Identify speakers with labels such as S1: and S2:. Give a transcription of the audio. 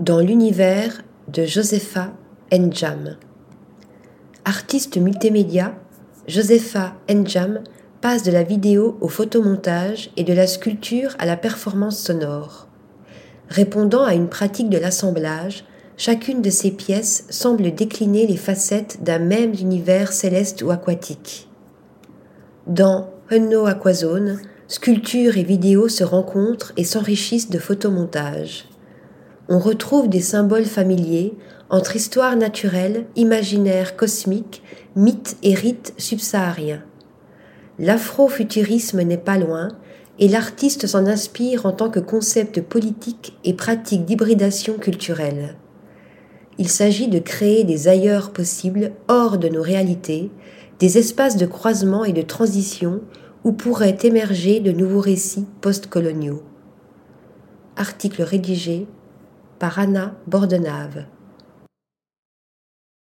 S1: dans l'univers de Josepha Njam. Artiste multimédia, Josepha Njam passe de la vidéo au photomontage et de la sculpture à la performance sonore. Répondant à une pratique de l'assemblage, chacune de ces pièces semble décliner les facettes d'un même univers céleste ou aquatique. Dans Hunno Aquazone, sculpture et vidéo se rencontrent et s'enrichissent de photomontage. On retrouve des symboles familiers entre histoire naturelle, imaginaire cosmique, mythes et rites subsahariens. L'afrofuturisme n'est pas loin et l'artiste s'en inspire en tant que concept politique et pratique d'hybridation culturelle. Il s'agit de créer des ailleurs possibles hors de nos réalités, des espaces de croisement et de transition où pourraient émerger de nouveaux récits postcoloniaux. Article rédigé par Anna Bordenave.